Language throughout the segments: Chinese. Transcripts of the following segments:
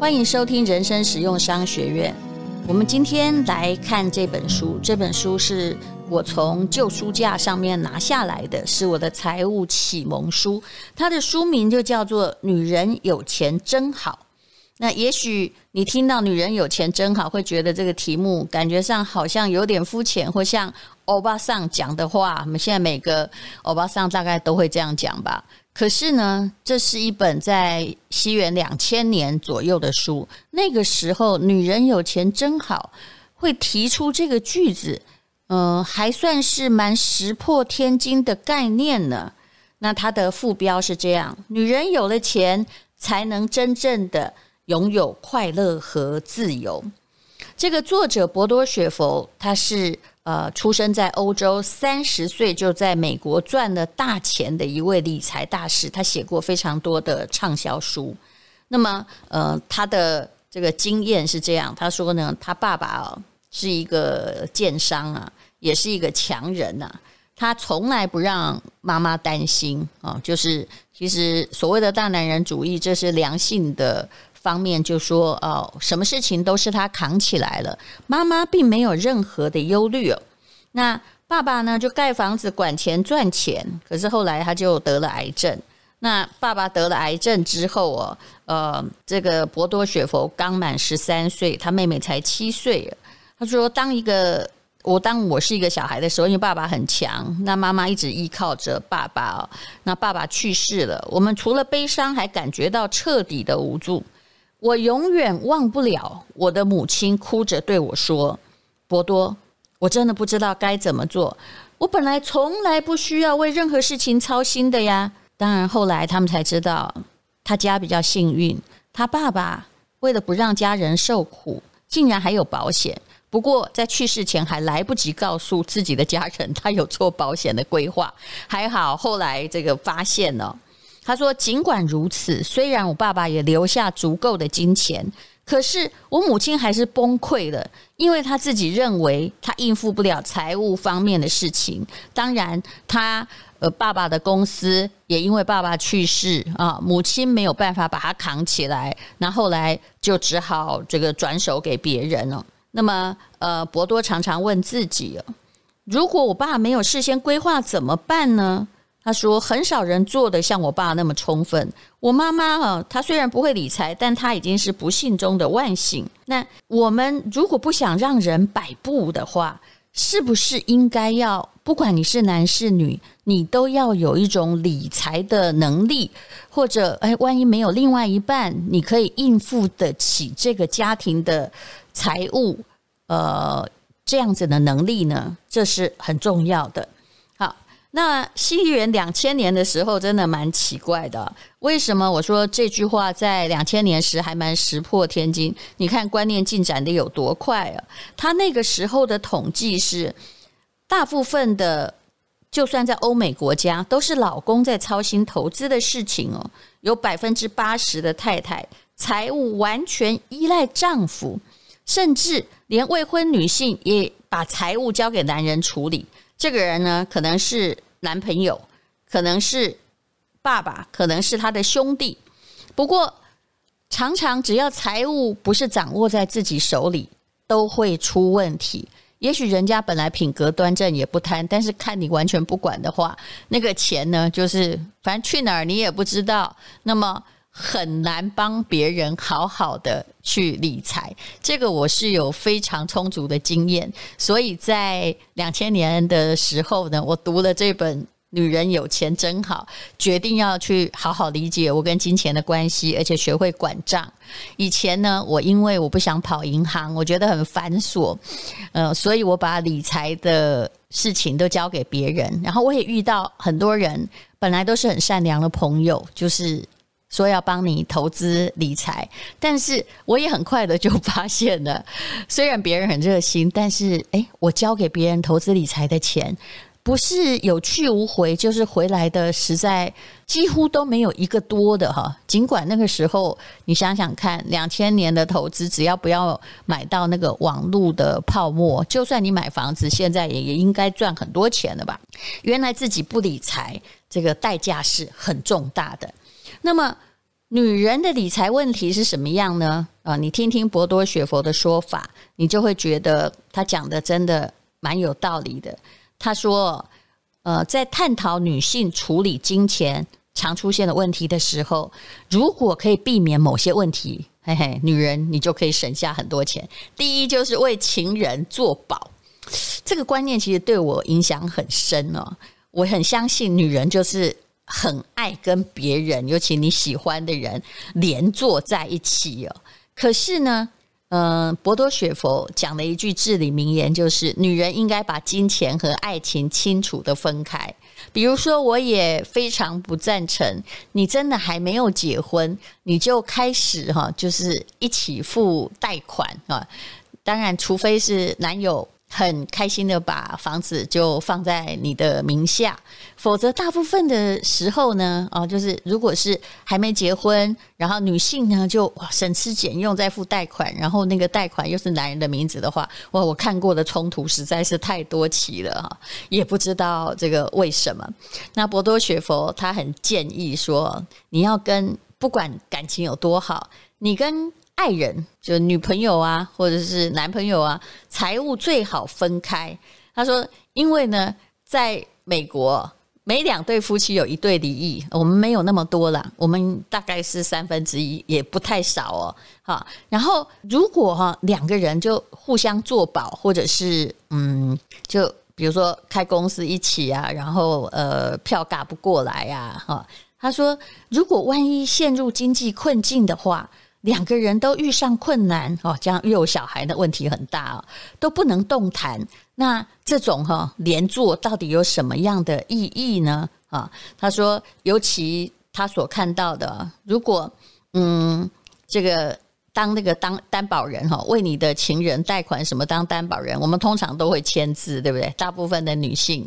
欢迎收听人生实用商学院。我们今天来看这本书，这本书是我从旧书架上面拿下来的，是我的财务启蒙书。它的书名就叫做《女人有钱真好》。那也许你听到“女人有钱真好”，会觉得这个题目感觉上好像有点肤浅，或像欧巴桑讲的话。我们现在每个欧巴桑大概都会这样讲吧。可是呢，这是一本在西元两千年左右的书。那个时候，“女人有钱真好”会提出这个句子，嗯、还算是蛮石破天惊的概念呢。那它的副标是这样：“女人有了钱，才能真正的拥有快乐和自由。”这个作者博多雪佛，他是。呃，出生在欧洲，三十岁就在美国赚了大钱的一位理财大师，他写过非常多的畅销书。那么，呃，他的这个经验是这样，他说呢，他爸爸是一个建商啊，也是一个强人呐、啊，他从来不让妈妈担心啊，就是其实所谓的大男人主义，这是良性的。方面就说哦，什么事情都是他扛起来了，妈妈并没有任何的忧虑哦。那爸爸呢，就盖房子、管钱、赚钱。可是后来他就得了癌症。那爸爸得了癌症之后哦，呃，这个博多雪佛刚满十三岁，他妹妹才七岁。他说：“当一个我当我是一个小孩的时候，因为爸爸很强，那妈妈一直依靠着爸爸哦。那爸爸去世了，我们除了悲伤，还感觉到彻底的无助。”我永远忘不了我的母亲哭着对我说：“博多，我真的不知道该怎么做。我本来从来不需要为任何事情操心的呀。当然，后来他们才知道，他家比较幸运，他爸爸为了不让家人受苦，竟然还有保险。不过在去世前还来不及告诉自己的家人，他有做保险的规划。还好后来这个发现了。”他说：“尽管如此，虽然我爸爸也留下足够的金钱，可是我母亲还是崩溃了，因为她自己认为她应付不了财务方面的事情。当然，他呃爸爸的公司也因为爸爸去世啊，母亲没有办法把他扛起来，那后来就只好这个转手给别人了。那么，呃，博多常常问自己：如果我爸没有事先规划，怎么办呢？”他说：“很少人做的像我爸那么充分。我妈妈啊，她虽然不会理财，但她已经是不幸中的万幸。那我们如果不想让人摆布的话，是不是应该要，不管你是男是女，你都要有一种理财的能力，或者，哎，万一没有另外一半，你可以应付得起这个家庭的财务，呃，这样子的能力呢？这是很重要的。”那西元两千年的时候，真的蛮奇怪的。为什么我说这句话在两千年时还蛮石破天惊？你看观念进展的有多快啊！他那个时候的统计是，大部分的，就算在欧美国家，都是老公在操心投资的事情哦。有百分之八十的太太财务完全依赖丈夫，甚至连未婚女性也把财务交给男人处理。这个人呢，可能是男朋友，可能是爸爸，可能是他的兄弟。不过，常常只要财务不是掌握在自己手里，都会出问题。也许人家本来品格端正，也不贪，但是看你完全不管的话，那个钱呢，就是反正去哪儿你也不知道。那么。很难帮别人好好的去理财，这个我是有非常充足的经验，所以在两千年的时候呢，我读了这本《女人有钱真好》，决定要去好好理解我跟金钱的关系，而且学会管账。以前呢，我因为我不想跑银行，我觉得很繁琐，呃，所以我把理财的事情都交给别人。然后我也遇到很多人，本来都是很善良的朋友，就是。说要帮你投资理财，但是我也很快的就发现了，虽然别人很热心，但是诶，我交给别人投资理财的钱，不是有去无回，就是回来的实在几乎都没有一个多的哈。尽管那个时候你想想看，两千年的投资，只要不要买到那个网络的泡沫，就算你买房子，现在也也应该赚很多钱了吧？原来自己不理财，这个代价是很重大的。那么，女人的理财问题是什么样呢？啊，你听听博多雪佛的说法，你就会觉得他讲的真的蛮有道理的。他说，呃，在探讨女性处理金钱常出现的问题的时候，如果可以避免某些问题，嘿嘿，女人你就可以省下很多钱。第一就是为情人做保，这个观念其实对我影响很深哦。我很相信女人就是。很爱跟别人，尤其你喜欢的人连坐在一起哦。可是呢，嗯、呃，伯多雪佛讲的一句至理名言就是：女人应该把金钱和爱情清楚地分开。比如说，我也非常不赞成你真的还没有结婚，你就开始哈，就是一起付贷款啊。当然，除非是男友。很开心的把房子就放在你的名下，否则大部分的时候呢，哦，就是如果是还没结婚，然后女性呢就哇省吃俭用在付贷款，然后那个贷款又是男人的名字的话，哇，我看过的冲突实在是太多起了哈，也不知道这个为什么。那博多雪佛他很建议说，你要跟不管感情有多好，你跟爱人就女朋友啊，或者是男朋友啊，财务最好分开。他说，因为呢，在美国，每两对夫妻有一对离异，我们没有那么多啦，我们大概是三分之一，也不太少哦。好，然后如果哈两个人就互相作保，或者是嗯，就比如说开公司一起啊，然后呃票嘎不过来呀，哈，他说，如果万一陷入经济困境的话。两个人都遇上困难哦，这样又有小孩的问题很大哦，都不能动弹。那这种哈连坐到底有什么样的意义呢？啊，他说，尤其他所看到的，如果嗯，这个当那个当担保人哈，为你的情人贷款什么当担保人，我们通常都会签字，对不对？大部分的女性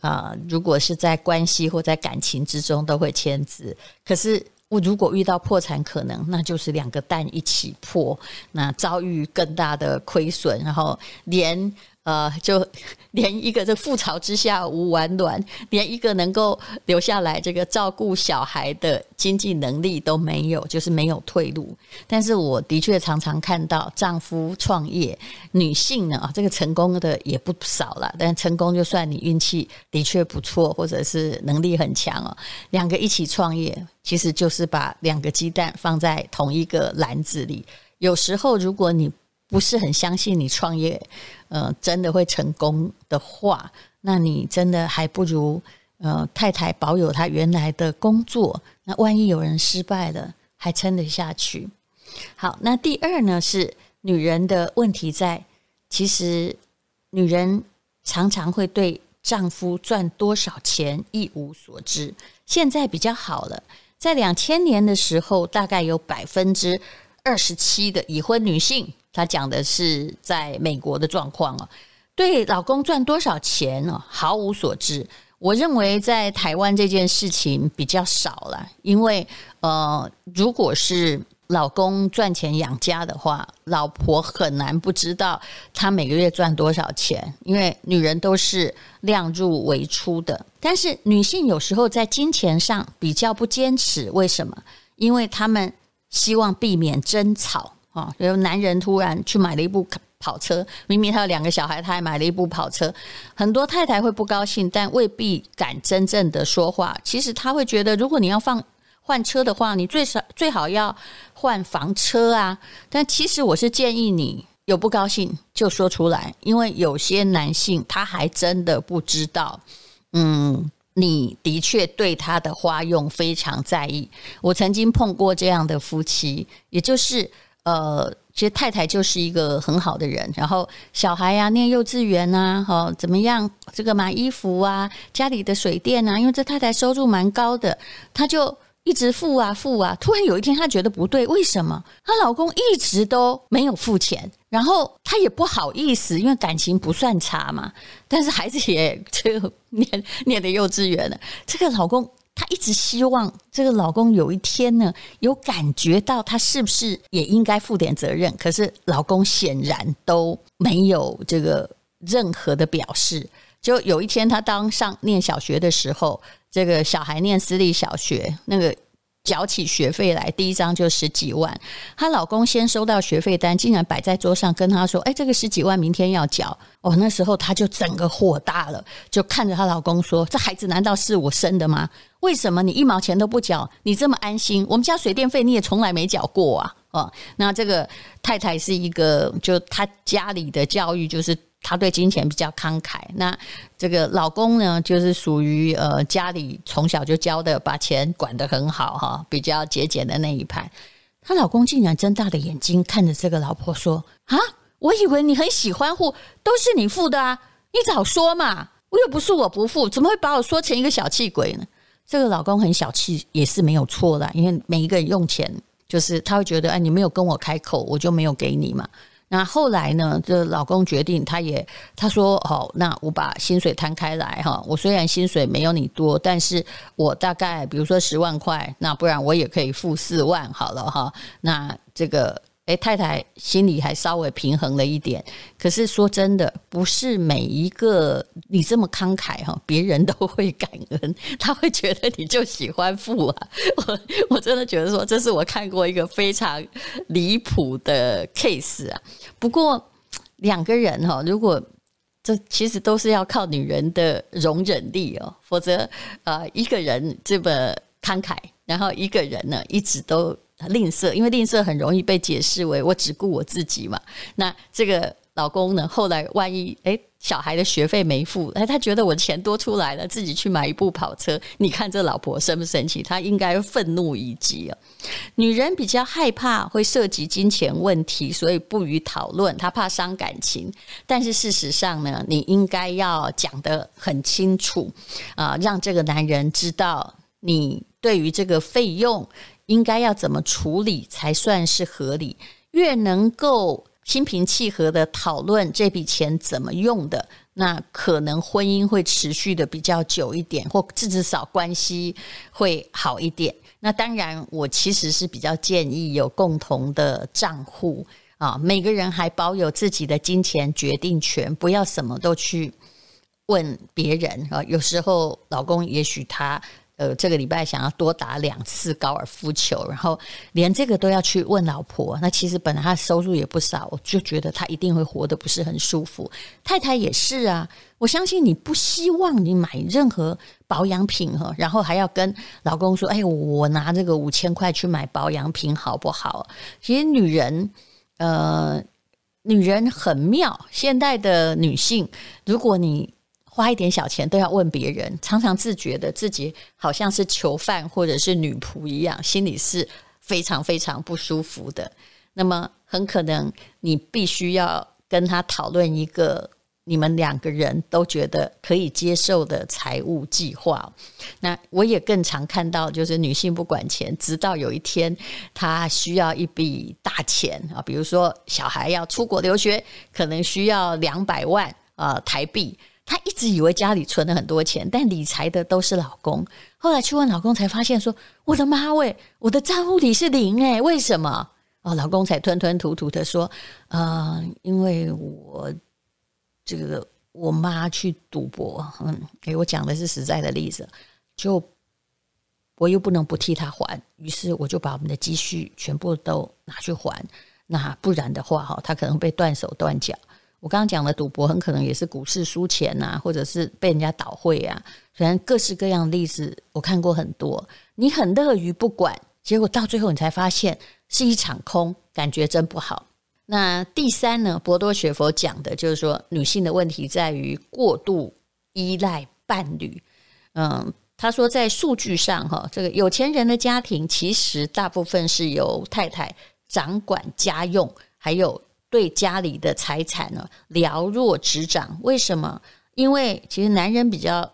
啊，如果是在关系或在感情之中都会签字，可是。我如果遇到破产可能，那就是两个蛋一起破，那遭遇更大的亏损，然后连。呃，就 连一个这覆巢之下无完卵，连一个能够留下来这个照顾小孩的经济能力都没有，就是没有退路。但是我的确常常看到丈夫创业，女性呢啊，这个成功的也不少了。但成功就算你运气的确不错，或者是能力很强哦，两个一起创业，其实就是把两个鸡蛋放在同一个篮子里。有时候如果你不是很相信你创业，呃，真的会成功的话，那你真的还不如呃太太保有她原来的工作。那万一有人失败了，还撑得下去。好，那第二呢是女人的问题在，其实女人常常会对丈夫赚多少钱一无所知。现在比较好了，在两千年的时候，大概有百分之二十七的已婚女性。她讲的是在美国的状况哦，对老公赚多少钱哦，毫无所知。我认为在台湾这件事情比较少了，因为呃，如果是老公赚钱养家的话，老婆很难不知道他每个月赚多少钱，因为女人都是量入为出的。但是女性有时候在金钱上比较不坚持，为什么？因为他们希望避免争吵。啊，有男人突然去买了一部跑车，明明他有两个小孩，他还买了一部跑车。很多太太会不高兴，但未必敢真正的说话。其实他会觉得，如果你要放换车的话，你最少最好要换房车啊。但其实我是建议你有不高兴就说出来，因为有些男性他还真的不知道，嗯，你的确对他的花用非常在意。我曾经碰过这样的夫妻，也就是。呃，其实太太就是一个很好的人，然后小孩呀、啊、念幼稚园呐，哈，怎么样？这个买衣服啊，家里的水电啊，因为这太太收入蛮高的，他就一直付啊付啊。突然有一天，她觉得不对，为什么？她老公一直都没有付钱，然后她也不好意思，因为感情不算差嘛，但是孩子也这个念念的幼稚园了，这个老公。她一直希望这个老公有一天呢，有感觉到她是不是也应该负点责任。可是老公显然都没有这个任何的表示。就有一天，她当上念小学的时候，这个小孩念私立小学，那个缴起学费来，第一张就十几万。她老公先收到学费单，竟然摆在桌上，跟她说：“哎，这个十几万明天要缴。”哦，那时候她就整个火大了，就看着她老公说：“这孩子难道是我生的吗？为什么你一毛钱都不缴？你这么安心？我们家水电费你也从来没缴过啊！”哦，那这个太太是一个，就她家里的教育就是。他对金钱比较慷慨，那这个老公呢，就是属于呃家里从小就教的把钱管得很好哈，比较节俭的那一派。她老公竟然睁大的眼睛看着这个老婆说：“啊，我以为你很喜欢付，都是你付的啊，你早说嘛，我又不是我不付，怎么会把我说成一个小气鬼呢？”这个老公很小气也是没有错的，因为每一个人用钱就是他会觉得，哎，你没有跟我开口，我就没有给你嘛。那后来呢？这老公决定，他也他说：“哦，那我把薪水摊开来哈。我虽然薪水没有你多，但是我大概比如说十万块，那不然我也可以付四万好了哈。那这个。”诶，太太心里还稍微平衡了一点。可是说真的，不是每一个你这么慷慨哈，别人都会感恩，他会觉得你就喜欢富啊。我我真的觉得说，这是我看过一个非常离谱的 case 啊。不过两个人哈，如果这其实都是要靠女人的容忍力哦，否则呃，一个人这么慷慨，然后一个人呢一直都。吝啬，因为吝啬很容易被解释为我只顾我自己嘛。那这个老公呢，后来万一诶小孩的学费没付，诶他觉得我钱多出来了，自己去买一部跑车。你看这老婆生不生气？他应该愤怒已极啊。女人比较害怕会涉及金钱问题，所以不予讨论，她怕伤感情。但是事实上呢，你应该要讲得很清楚啊，让这个男人知道你对于这个费用。应该要怎么处理才算是合理？越能够心平气和的讨论这笔钱怎么用的，那可能婚姻会持续的比较久一点，或至少关系会好一点。那当然，我其实是比较建议有共同的账户啊，每个人还保有自己的金钱决定权，不要什么都去问别人啊。有时候老公也许他。呃，这个礼拜想要多打两次高尔夫球，然后连这个都要去问老婆。那其实本来他收入也不少，我就觉得他一定会活得不是很舒服。太太也是啊，我相信你不希望你买任何保养品哈，然后还要跟老公说：“哎，我拿这个五千块去买保养品好不好？”其实女人，呃，女人很妙。现代的女性，如果你花一点小钱都要问别人，常常自觉的自己好像是囚犯或者是女仆一样，心里是非常非常不舒服的。那么很可能你必须要跟他讨论一个你们两个人都觉得可以接受的财务计划。那我也更常看到，就是女性不管钱，直到有一天她需要一笔大钱啊，比如说小孩要出国留学，可能需要两百万啊台币。她一直以为家里存了很多钱，但理财的都是老公。后来去问老公，才发现说：“我的妈喂，我的账户里是零哎，为什么？”哦，老公才吞吞吐吐的说：“呃，因为我这个我妈去赌博，嗯，给我讲的是实在的例子，就我又不能不替她还，于是我就把我们的积蓄全部都拿去还。那不然的话，哈，她可能被断手断脚。”我刚刚讲的赌博很可能也是股市输钱呐，或者是被人家倒会啊，反正各式各样的例子我看过很多。你很乐于不管，结果到最后你才发现是一场空，感觉真不好。那第三呢，博多学佛讲的就是说，女性的问题在于过度依赖伴侣。嗯，他说在数据上哈，这个有钱人的家庭其实大部分是由太太掌管家用，还有。对家里的财产呢，了若指掌。为什么？因为其实男人比较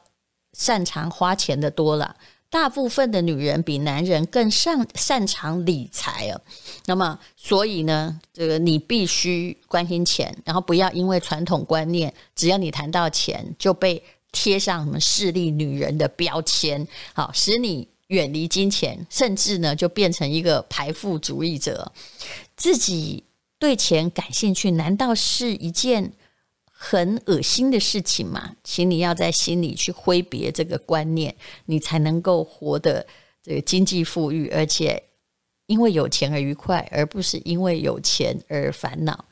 擅长花钱的多了，大部分的女人比男人更擅擅长理财哦。那么，所以呢，这个你必须关心钱，然后不要因为传统观念，只要你谈到钱就被贴上什么势利女人的标签，好，使你远离金钱，甚至呢就变成一个排富主义者，自己。对钱感兴趣，难道是一件很恶心的事情吗？请你要在心里去挥别这个观念，你才能够活得这个经济富裕，而且因为有钱而愉快，而不是因为有钱而烦恼。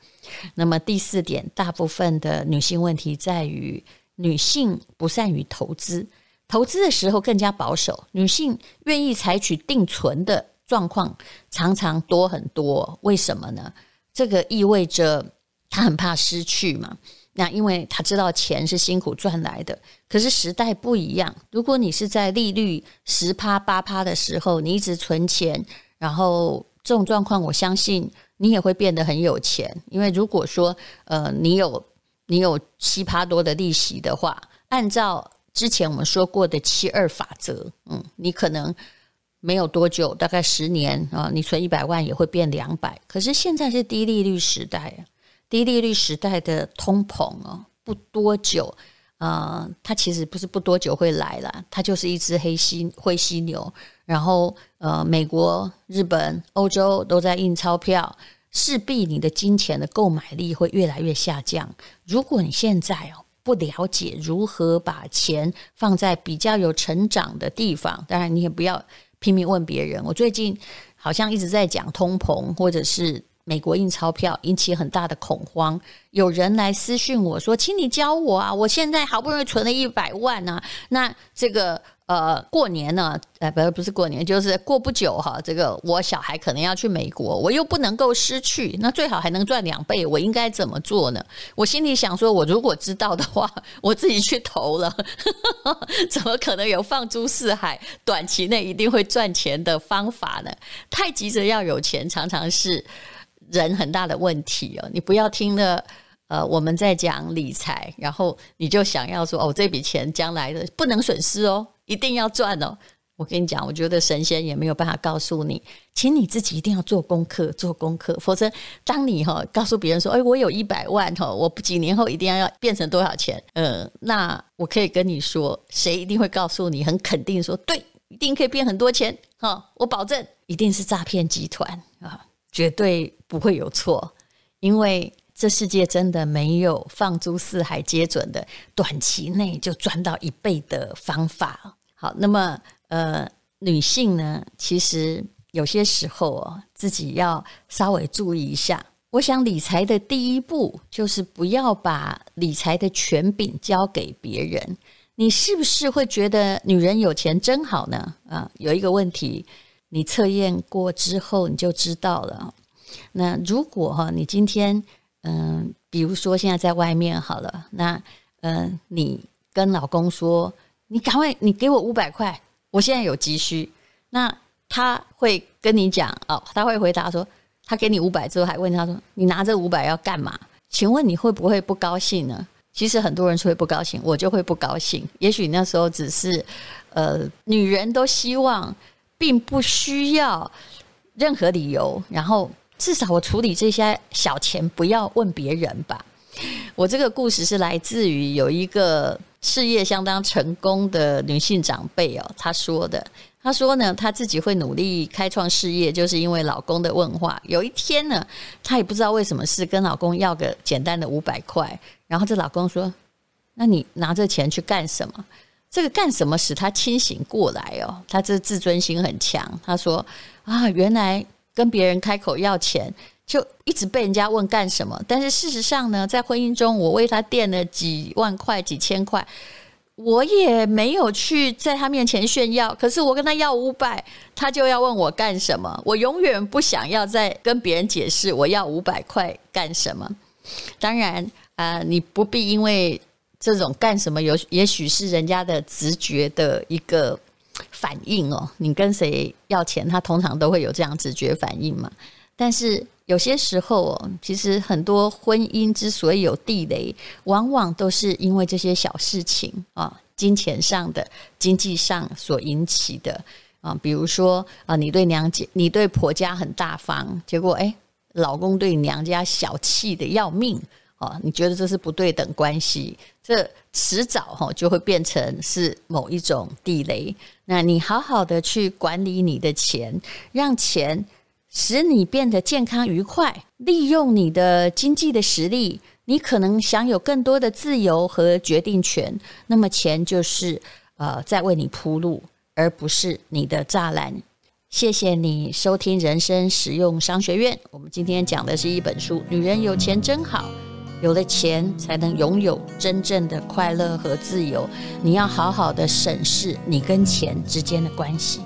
那么第四点，大部分的女性问题在于女性不善于投资，投资的时候更加保守，女性愿意采取定存的状况常常多很多。为什么呢？这个意味着他很怕失去嘛。那因为他知道钱是辛苦赚来的，可是时代不一样。如果你是在利率十趴八趴的时候，你一直存钱，然后这种状况，我相信你也会变得很有钱。因为如果说呃，你有你有七趴多的利息的话，按照之前我们说过的七二法则，嗯，你可能没有多久，大概十年啊，你存一百万也会变两百。可是现在是低利率时代。低利率时代的通膨哦，不多久，呃，它其实不是不多久会来了，它就是一只黑犀灰犀牛。然后，呃，美国、日本、欧洲都在印钞票，势必你的金钱的购买力会越来越下降。如果你现在哦不了解如何把钱放在比较有成长的地方，当然你也不要拼命问别人。我最近好像一直在讲通膨，或者是。美国印钞票引起很大的恐慌，有人来私讯我说：“请你教我啊！我现在好不容易存了一百万啊，那这个呃过年呢？呃，不不是过年，就是过不久哈，这个我小孩可能要去美国，我又不能够失去，那最好还能赚两倍，我应该怎么做呢？我心里想说，我如果知道的话，我自己去投了，怎么可能有放诸四海，短期内一定会赚钱的方法呢？太急着要有钱，常常是。人很大的问题哦，你不要听了，呃，我们在讲理财，然后你就想要说，哦，这笔钱将来的不能损失哦，一定要赚哦。我跟你讲，我觉得神仙也没有办法告诉你，请你自己一定要做功课，做功课，否则当你哈告诉别人说，哎，我有一百万哈，我几年后一定要要变成多少钱？呃，那我可以跟你说，谁一定会告诉你，很肯定说，对，一定可以变很多钱哈，我保证，一定是诈骗集团啊。绝对不会有错，因为这世界真的没有放诸四海皆准的短期内就赚到一倍的方法。好，那么呃，女性呢，其实有些时候哦，自己要稍微注意一下。我想理财的第一步就是不要把理财的权柄交给别人。你是不是会觉得女人有钱真好呢？啊，有一个问题。你测验过之后，你就知道了。那如果哈，你今天嗯，比如说现在在外面好了，那嗯，你跟老公说，你赶快，你给我五百块，我现在有急需。那他会跟你讲哦，他会回答说，他给你五百之后，还问他说，你拿这五百要干嘛？请问你会不会不高兴呢？其实很多人会不高兴，我就会不高兴。也许那时候只是呃，女人都希望。并不需要任何理由，然后至少我处理这些小钱不要问别人吧。我这个故事是来自于有一个事业相当成功的女性长辈哦，她说的。她说呢，她自己会努力开创事业，就是因为老公的问话。有一天呢，她也不知道为什么事跟老公要个简单的五百块，然后这老公说：“那你拿这钱去干什么？”这个干什么使他清醒过来哦？他这自尊心很强。他说：“啊，原来跟别人开口要钱，就一直被人家问干什么。但是事实上呢，在婚姻中，我为他垫了几万块、几千块，我也没有去在他面前炫耀。可是我跟他要五百，他就要问我干什么？我永远不想要再跟别人解释我要五百块干什么。当然啊，你不必因为。”这种干什么？有也许是人家的直觉的一个反应哦。你跟谁要钱，他通常都会有这样直觉反应嘛。但是有些时候哦，其实很多婚姻之所以有地雷，往往都是因为这些小事情啊，金钱上的、经济上所引起的啊。比如说啊，你对娘家、你对婆家很大方，结果哎，老公对娘家小气的要命。哦，你觉得这是不对等关系，这迟早哈就会变成是某一种地雷。那你好好的去管理你的钱，让钱使你变得健康愉快，利用你的经济的实力，你可能享有更多的自由和决定权。那么钱就是呃在为你铺路，而不是你的栅栏。谢谢你收听人生实用商学院。我们今天讲的是一本书《女人有钱真好》，有了钱才能拥有真正的快乐和自由。你要好好的审视你跟钱之间的关系。